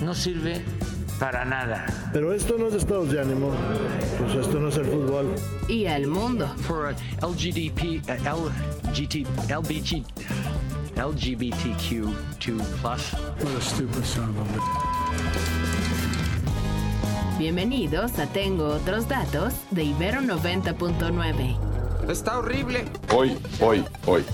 no sirve para nada. Pero esto no es estados de ánimo, pues esto no es el fútbol. Y al mundo. For LGDP, uh, LGT, LBG, LGBTQ2+. What a stupid son of a Bienvenidos a Tengo Otros Datos de Ibero 90.9. Está horrible. Hoy, hoy, hoy.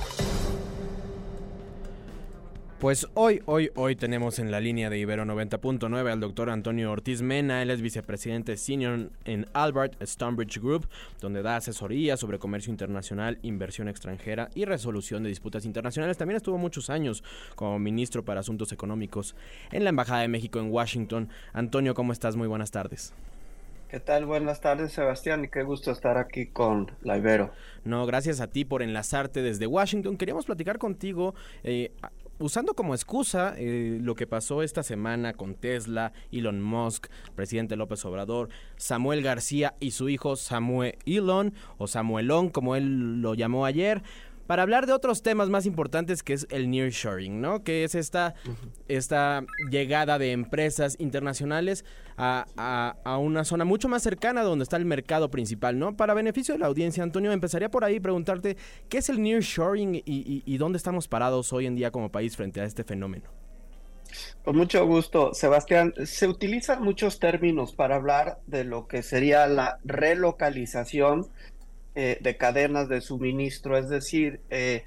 Pues hoy, hoy, hoy tenemos en la línea de Ibero 90.9 al doctor Antonio Ortiz Mena. Él es vicepresidente senior en Albert Stonebridge Group, donde da asesoría sobre comercio internacional, inversión extranjera y resolución de disputas internacionales. También estuvo muchos años como ministro para asuntos económicos en la Embajada de México en Washington. Antonio, ¿cómo estás? Muy buenas tardes. ¿Qué tal? Buenas tardes, Sebastián, y qué gusto estar aquí con la Ibero. No, gracias a ti por enlazarte desde Washington. Queríamos platicar contigo. Eh, usando como excusa eh, lo que pasó esta semana con Tesla, Elon Musk, presidente López Obrador, Samuel García y su hijo Samuel Elon, o Samuelón, como él lo llamó ayer, para hablar de otros temas más importantes que es el nearshoring, ¿no? Que es esta, esta llegada de empresas internacionales a, a, a, una zona mucho más cercana donde está el mercado principal, ¿no? Para beneficio de la audiencia, Antonio, empezaría por ahí preguntarte qué es el nearshoring y, y, y dónde estamos parados hoy en día como país frente a este fenómeno. Con mucho gusto, Sebastián. Se utilizan muchos términos para hablar de lo que sería la relocalización eh, de cadenas de suministro, es decir, eh,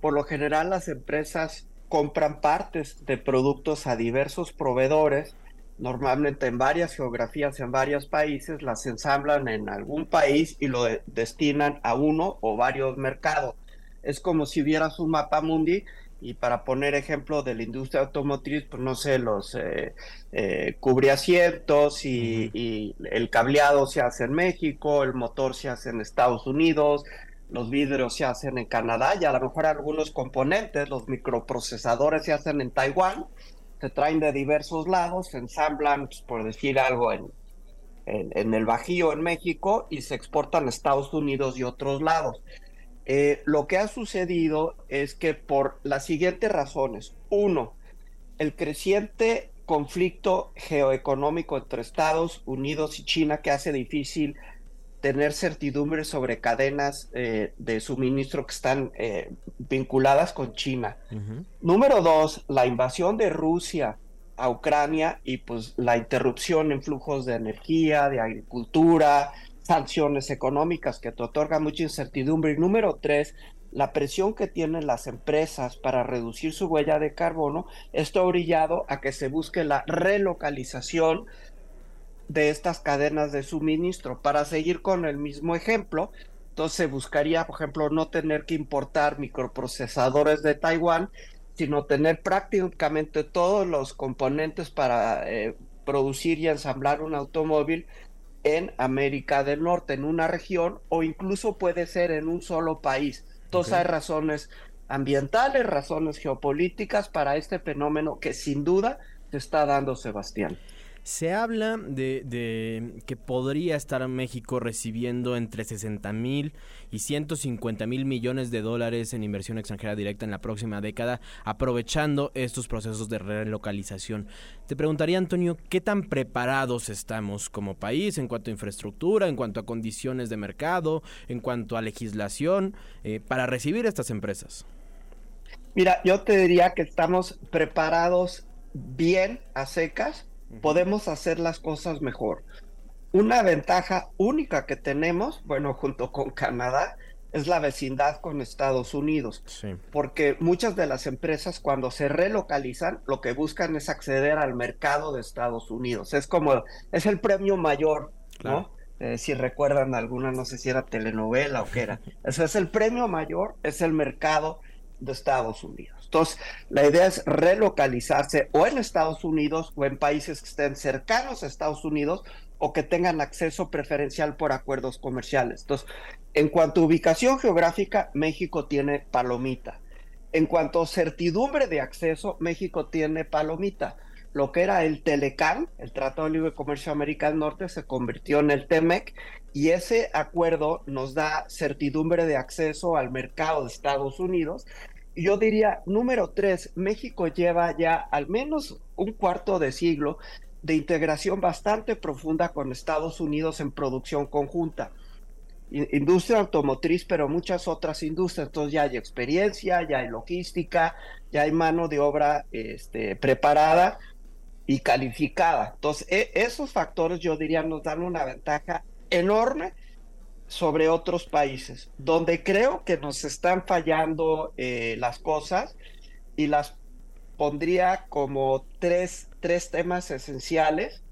por lo general las empresas compran partes de productos a diversos proveedores, normalmente en varias geografías, en varios países, las ensamblan en algún país y lo de destinan a uno o varios mercados. Es como si vieras un mapa mundi y para poner ejemplo de la industria automotriz, pues no sé, los eh, eh, y, uh -huh. y, el cableado se hace en México, el motor se hace en Estados Unidos, los vidrios se hacen en Canadá y a lo mejor algunos componentes, los microprocesadores se hacen en Taiwán, se traen de diversos lados, se ensamblan, pues, por decir algo, en, en, en el Bajío, en México, y se exportan a Estados Unidos y otros lados. Eh, lo que ha sucedido es que por las siguientes razones. Uno, el creciente conflicto geoeconómico entre Estados Unidos y China que hace difícil tener certidumbre sobre cadenas eh, de suministro que están eh, vinculadas con China. Uh -huh. Número dos, la invasión de Rusia a Ucrania y pues la interrupción en flujos de energía, de agricultura, sanciones económicas que te otorgan mucha incertidumbre. Y número tres, la presión que tienen las empresas para reducir su huella de carbono, esto ha orillado a que se busque la relocalización de estas cadenas de suministro. Para seguir con el mismo ejemplo, entonces buscaría, por ejemplo, no tener que importar microprocesadores de Taiwán, sino tener prácticamente todos los componentes para eh, producir y ensamblar un automóvil en América del Norte, en una región, o incluso puede ser en un solo país. Entonces okay. hay razones ambientales, razones geopolíticas para este fenómeno que sin duda se está dando Sebastián. Se habla de, que podría estar México recibiendo entre 60 mil y 150 mil millones de dólares en inversión extranjera directa en la próxima década, aprovechando estos procesos de relocalización. Te preguntaría, Antonio, ¿qué tan preparados estamos como país en cuanto a infraestructura, en cuanto a condiciones de mercado, en cuanto a legislación, eh, para recibir estas empresas? Mira, yo te diría que estamos preparados bien a secas podemos hacer las cosas mejor. Una ventaja única que tenemos, bueno, junto con Canadá, es la vecindad con Estados Unidos. Sí. Porque muchas de las empresas cuando se relocalizan, lo que buscan es acceder al mercado de Estados Unidos. Es como, es el premio mayor, claro. ¿no? Eh, si recuerdan alguna, no sé si era telenovela o qué era. Eso es el premio mayor, es el mercado de Estados Unidos. Entonces, la idea es relocalizarse o en Estados Unidos o en países que estén cercanos a Estados Unidos o que tengan acceso preferencial por acuerdos comerciales. Entonces, en cuanto a ubicación geográfica, México tiene palomita. En cuanto a certidumbre de acceso, México tiene palomita. Lo que era el Telecán, el Tratado de Libre Comercio América del Norte, se convirtió en el TEMEC y ese acuerdo nos da certidumbre de acceso al mercado de Estados Unidos. Yo diría, número tres, México lleva ya al menos un cuarto de siglo de integración bastante profunda con Estados Unidos en producción conjunta. Industria automotriz, pero muchas otras industrias. Entonces ya hay experiencia, ya hay logística, ya hay mano de obra este, preparada y calificada. Entonces, e, esos factores yo diría nos dan una ventaja enorme sobre otros países, donde creo que nos están fallando eh, las cosas y las pondría como tres, tres temas esenciales.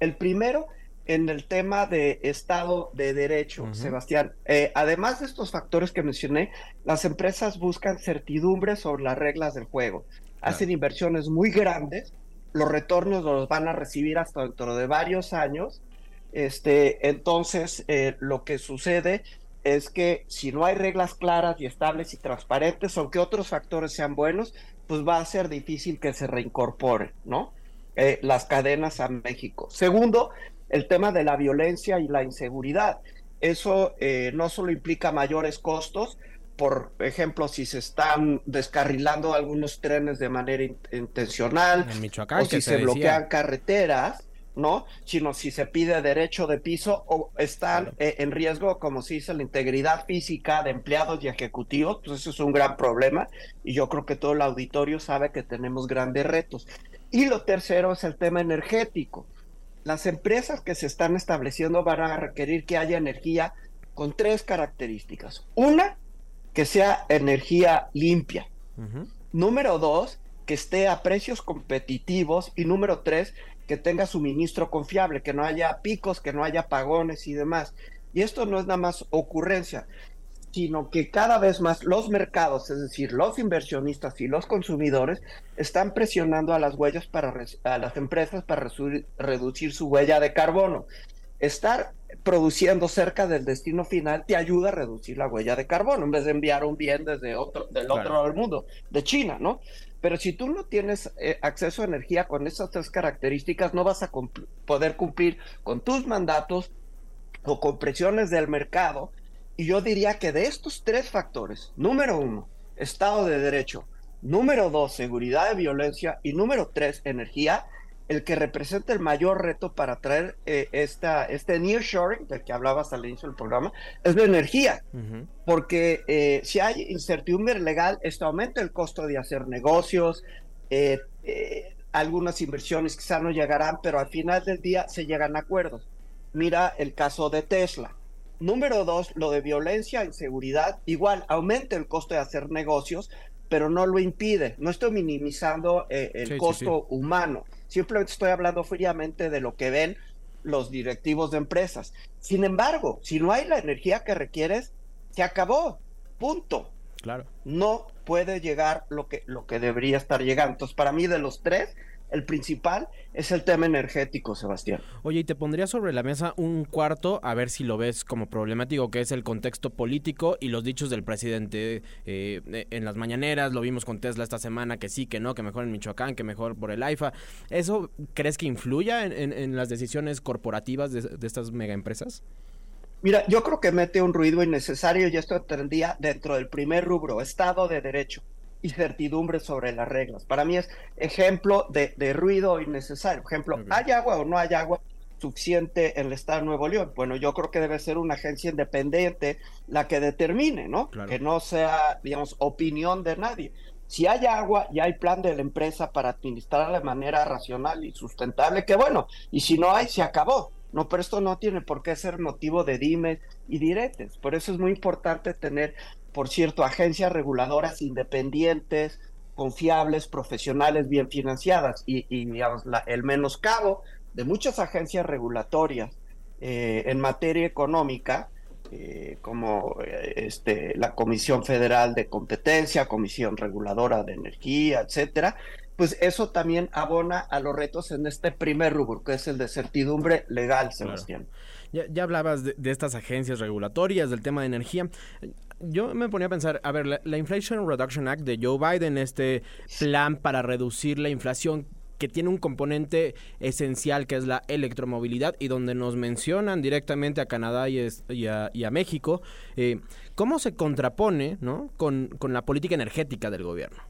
El primero, en el tema de Estado de Derecho, Sebastián. Eh, además de estos factores que mencioné, las empresas buscan certidumbre sobre las reglas del juego. Hacen inversiones muy grandes, los retornos los van a recibir hasta dentro de varios años. Este, entonces, eh, lo que sucede es que si no hay reglas claras y estables y transparentes, aunque otros factores sean buenos, pues va a ser difícil que se reincorpore, ¿no? Eh, las cadenas a México. Segundo, el tema de la violencia y la inseguridad. Eso eh, no solo implica mayores costos, por ejemplo, si se están descarrilando algunos trenes de manera intencional, o si se, bloquean carreteras, ¿no? Sino si se pide derecho de piso o están eh, en riesgo, como se dice, la integridad física de empleados y ejecutivos, pues eso es un gran problema y yo creo que todo el auditorio sabe que tenemos grandes retos. Y lo tercero es el tema energético. Las empresas que se están estableciendo van a requerir que haya energía con tres características. Una, que sea energía limpia. Número dos, que esté a precios competitivos. Y número tres, que tenga suministro confiable, que no haya picos, que no haya pagones y demás. Y esto no es nada más ocurrencia, sino que cada vez más los mercados, es decir, los inversionistas y los consumidores, están presionando a las huellas para a las empresas para reducir su huella de carbono. Estar produciendo cerca del destino final te ayuda a reducir la huella de carbono en vez de enviar un bien desde otro del otro lado del mundo, de China, ¿no? Pero si tú no tienes eh, acceso a energía con esas tres características, no vas a poder cumplir con tus mandatos o con presiones del mercado. Y yo diría que de estos tres factores, número uno, Estado de Derecho, número dos, seguridad de violencia y número tres, energía, el que representa el mayor reto para traer eh, esta, este nearshoring del que hablabas al inicio del programa es la energía, porque eh, si hay incertidumbre legal, esto aumenta el costo de hacer negocios, eh, algunas inversiones quizá no llegarán, pero al final del día se llegan a acuerdos. Mira el caso de Tesla. Número dos, lo de violencia, inseguridad, igual aumenta el costo de hacer negocios, pero no lo impide. No estoy minimizando el costo humano Simplemente estoy hablando fríamente de lo que ven los directivos de empresas. Sin embargo, si no hay la energía que requieres, se acabó. Punto. Claro. No puede llegar lo que, lo que debería estar llegando. Entonces, para mí, de los tres, el principal es el tema energético, Sebastián. Oye, y te pondría sobre la mesa un cuarto, a ver si lo ves como problemático, que es el contexto político y los dichos del presidente eh, en las mañaneras. Lo vimos con Tesla esta semana, que sí, que no, que mejor en Michoacán, que mejor por el AIFA. ¿Eso crees que influya en, las decisiones corporativas de, de estas megaempresas? Mira, yo creo que mete un ruido innecesario y esto tendría dentro del primer rubro, Estado de Derecho y certidumbre sobre las reglas. Para mí es ejemplo de, ruido innecesario. Ejemplo, ¿hay agua o no hay agua suficiente en el Estado de Nuevo León? Bueno, yo creo que debe ser una agencia independiente la que determine, ¿no? Que no sea, digamos, opinión de nadie. Si hay agua y hay plan de la empresa para administrarla de manera racional y sustentable, que bueno, y si no hay, se acabó. No, pero esto no tiene por qué ser motivo de dimes y diretes. Por eso es muy importante tener por cierto, agencias reguladoras independientes, confiables, profesionales, bien financiadas. Y, digamos, el menoscabo de muchas agencias regulatorias eh, en materia económica eh, como eh, este, la Comisión Federal de Competencia, Comisión Reguladora de Energía, etcétera, pues eso también abona a los retos en este primer rubro, que es el de certidumbre legal, Sebastián. Ya, ya, hablabas de, de, estas agencias regulatorias, del tema de energía. Yo me ponía a pensar, a ver, la, la Inflation Reduction Act de Joe Biden, este plan para reducir la inflación, que tiene un componente esencial que es la electromovilidad y donde nos mencionan directamente a Canadá y a, México, eh, ¿cómo se contrapone ¿no? con, con la política energética del gobierno?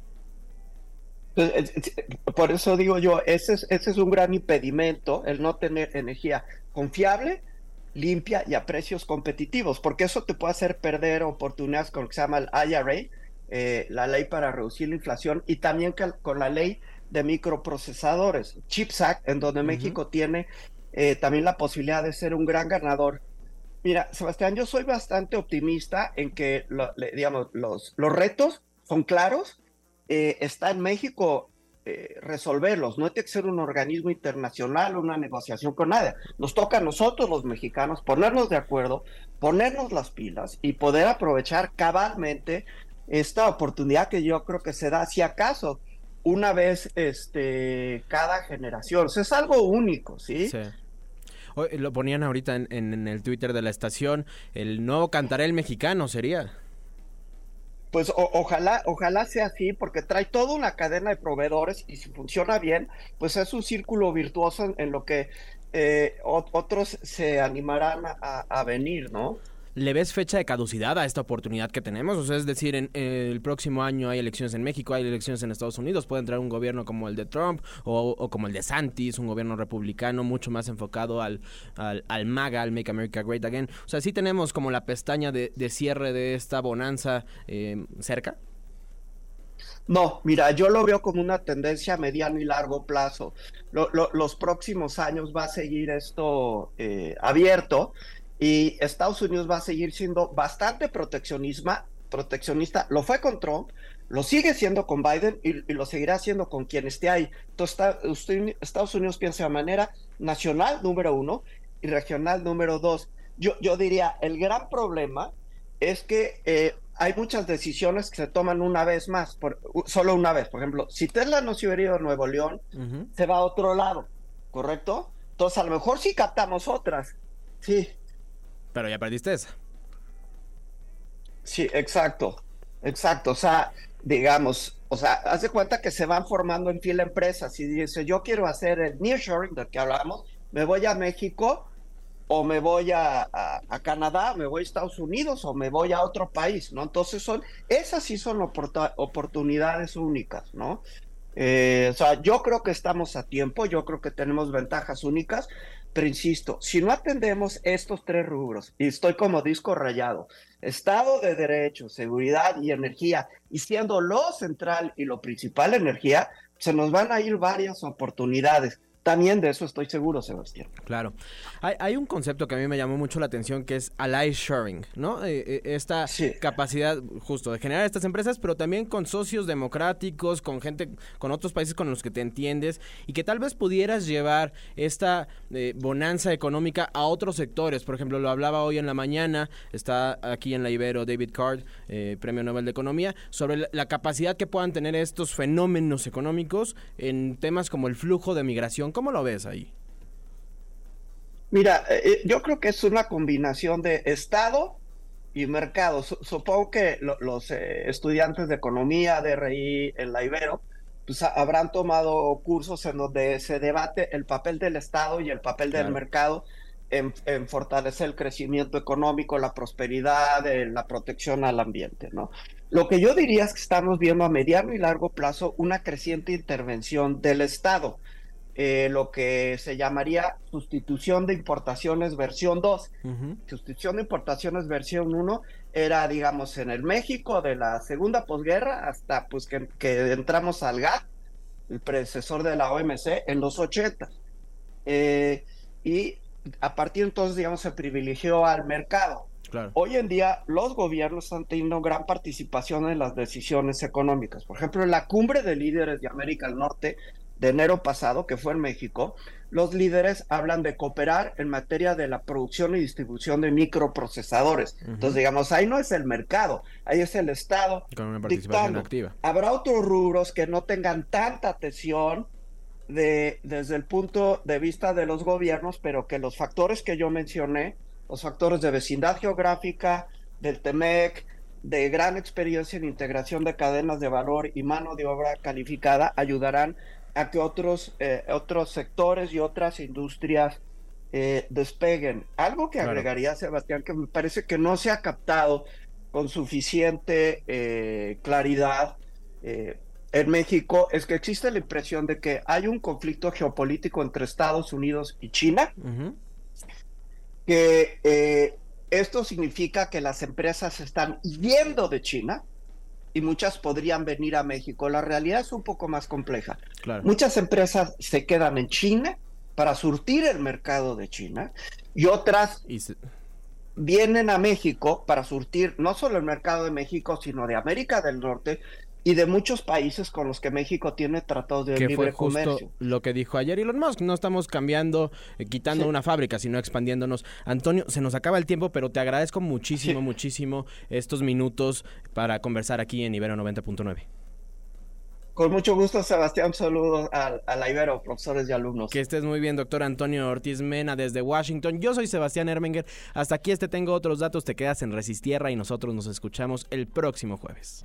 Pues, por eso digo yo, ese es, ese es un gran impedimento, el no tener energía confiable, limpia y a precios competitivos, porque eso te puede hacer perder oportunidades con lo que se llama el IRA, eh, la ley para reducir la inflación, y también con la ley de microprocesadores, Chips Act, en donde uh -huh. México tiene eh, también la posibilidad de ser un gran ganador. Mira, Sebastián, yo soy bastante optimista en que, lo, le, digamos, los, los retos son claros. Eh, está en México eh, resolverlos. No tiene que ser un organismo internacional, una negociación con nadie. Nos toca a nosotros, los mexicanos, ponernos de acuerdo, ponernos las pilas y poder aprovechar cabalmente esta oportunidad que yo creo que se da, si acaso, una vez este, cada generación. Es algo único, ¿sí? Sí. Lo ponían ahorita en, en, en, el Twitter de la estación, el nuevo cantaré el mexicano sería. Pues o, ojalá, ojalá sea así, porque trae toda una cadena de proveedores y si funciona bien, pues es un círculo virtuoso en, lo que eh, otros se animarán a, a venir, ¿no? ¿Le ves fecha de caducidad a esta oportunidad que tenemos? O sea, es decir, en, en, el próximo año hay elecciones en México, hay elecciones en Estados Unidos, puede entrar un gobierno como el de Trump o, o como el de Santis, un gobierno republicano mucho más enfocado al, al, al, MAGA, al Make America Great Again. O sea, sí tenemos como la pestaña de, de cierre de esta bonanza eh, cerca. No, mira, yo lo veo como una tendencia a mediano y largo plazo. Lo, lo, los próximos años va a seguir esto eh, abierto y Estados Unidos va a seguir siendo bastante proteccionista, proteccionista. Lo fue con Trump, lo sigue siendo con Biden y, y lo seguirá siendo con quien esté ahí. Entonces, está, usted, Estados Unidos piensa de manera nacional, número uno, y regional, número dos. Yo, yo diría, el gran problema es que eh, hay muchas decisiones que se toman una vez más, por, solo una vez. Por ejemplo, si Tesla no se hubiera ido a Nuevo León, uh -huh. se va a otro lado, ¿correcto? Entonces, a lo mejor sí captamos otras. Sí, pero ya perdiste esa. Sí, exacto. Exacto. O sea, digamos, o sea, haz de cuenta que se van formando en fila empresas y dice, yo quiero hacer el nearshoring del que hablamos, me voy a México o me voy a, a, a, Canadá, me voy a Estados Unidos o me voy a otro país, ¿no? Entonces son, esas sí son oportunidades únicas, ¿no? Eh, o sea, yo creo que estamos a tiempo, yo creo que tenemos ventajas únicas, pero insisto, si no atendemos estos tres rubros, y estoy como disco rayado, Estado de Derecho, seguridad y energía, y siendo lo central y lo principal energía, se nos van a ir varias oportunidades. También de eso estoy seguro, Sebastián. Claro. Hay, hay, un concepto que a mí me llamó mucho la atención que es ally sharing, ¿no? Eh, esta sí. capacidad justo de generar estas empresas, pero también con socios democráticos, con gente, con otros países con los que te entiendes y que tal vez pudieras llevar esta eh, bonanza económica a otros sectores. Por ejemplo, lo hablaba hoy en la mañana, está aquí en la Ibero David Card, eh, Premio Nobel de Economía, sobre la, la capacidad que puedan tener estos fenómenos económicos en temas como el flujo de migración ¿Cómo lo ves ahí? Mira, eh, yo creo que es una combinación de Estado y mercado. Supongo que lo, los eh, estudiantes de economía, de RI en la Ibero, pues habrán tomado cursos en donde se debate el papel del Estado y el papel claro. del mercado en, en, fortalecer el crecimiento económico, la prosperidad, eh, la protección al ambiente, ¿no? Lo que yo diría es que estamos viendo a mediano y largo plazo una creciente intervención del Estado eh, lo que se llamaría sustitución de importaciones versión 2. Uh -huh. Sustitución de importaciones versión 1 era, digamos, en el México de la segunda posguerra hasta pues que, que entramos al GATT, el predecesor de la OMC, en los 80. Eh, y a partir de entonces, digamos, se privilegió al mercado. Claro. Hoy en día los gobiernos están teniendo gran participación en las decisiones económicas. Por ejemplo, en la cumbre de líderes de América del Norte de enero pasado, que fue en México, los líderes hablan de cooperar en materia de la producción y distribución de microprocesadores. Entonces, digamos, ahí no es el mercado, ahí es el Estado. Con una participación dictando. activa. Habrá otros rubros que no tengan tanta atención de, desde el punto de vista de los gobiernos, pero que los factores que yo mencioné, los factores de vecindad geográfica, del TEMEC, de gran experiencia en integración de cadenas de valor y mano de obra calificada, ayudarán a que otros, eh, otros sectores y otras industrias eh, despeguen. Algo que Claro. agregaría, Sebastián, que me parece que no se ha captado con suficiente eh, claridad eh, en México, es que existe la impresión de que hay un conflicto geopolítico entre Estados Unidos y China, que esto significa que las empresas están yendo de China y muchas podrían venir a México. La realidad es un poco más compleja. Claro. Muchas empresas se quedan en China para surtir el mercado de China y otras Y se- vienen a México para surtir no solo el mercado de México, sino de América del Norte y de muchos países con los que México tiene tratados de que libre fue justo comercio. lo que dijo ayer Elon Musk. No estamos cambiando, eh, quitando Sí. una fábrica, sino expandiéndonos. Antonio, se nos acaba el tiempo, pero te agradezco muchísimo, Sí. muchísimo estos minutos para conversar aquí en Ibero 90.9. Con mucho gusto, Sebastián. Saludos al, a la Ibero, profesores y alumnos. Que estés muy bien, doctor Antonio Ortiz Mena, desde Washington. Yo soy Sebastián Ermenger. Hasta aquí este tengo otros datos. Te quedas en Resistierra y nosotros nos escuchamos el próximo jueves.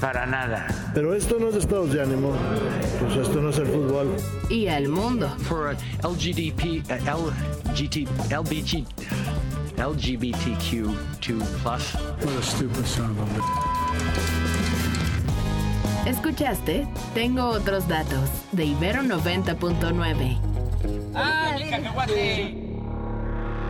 para nada. Pero esto no es estados de ánimo. Pues esto no es el fútbol. Y al mundo. For LGDP, uh, LGT, LBG, LGBTQ2 plus. What a stupid son of a ¿Escuchaste? Tengo otros datos de Ibero 90.9.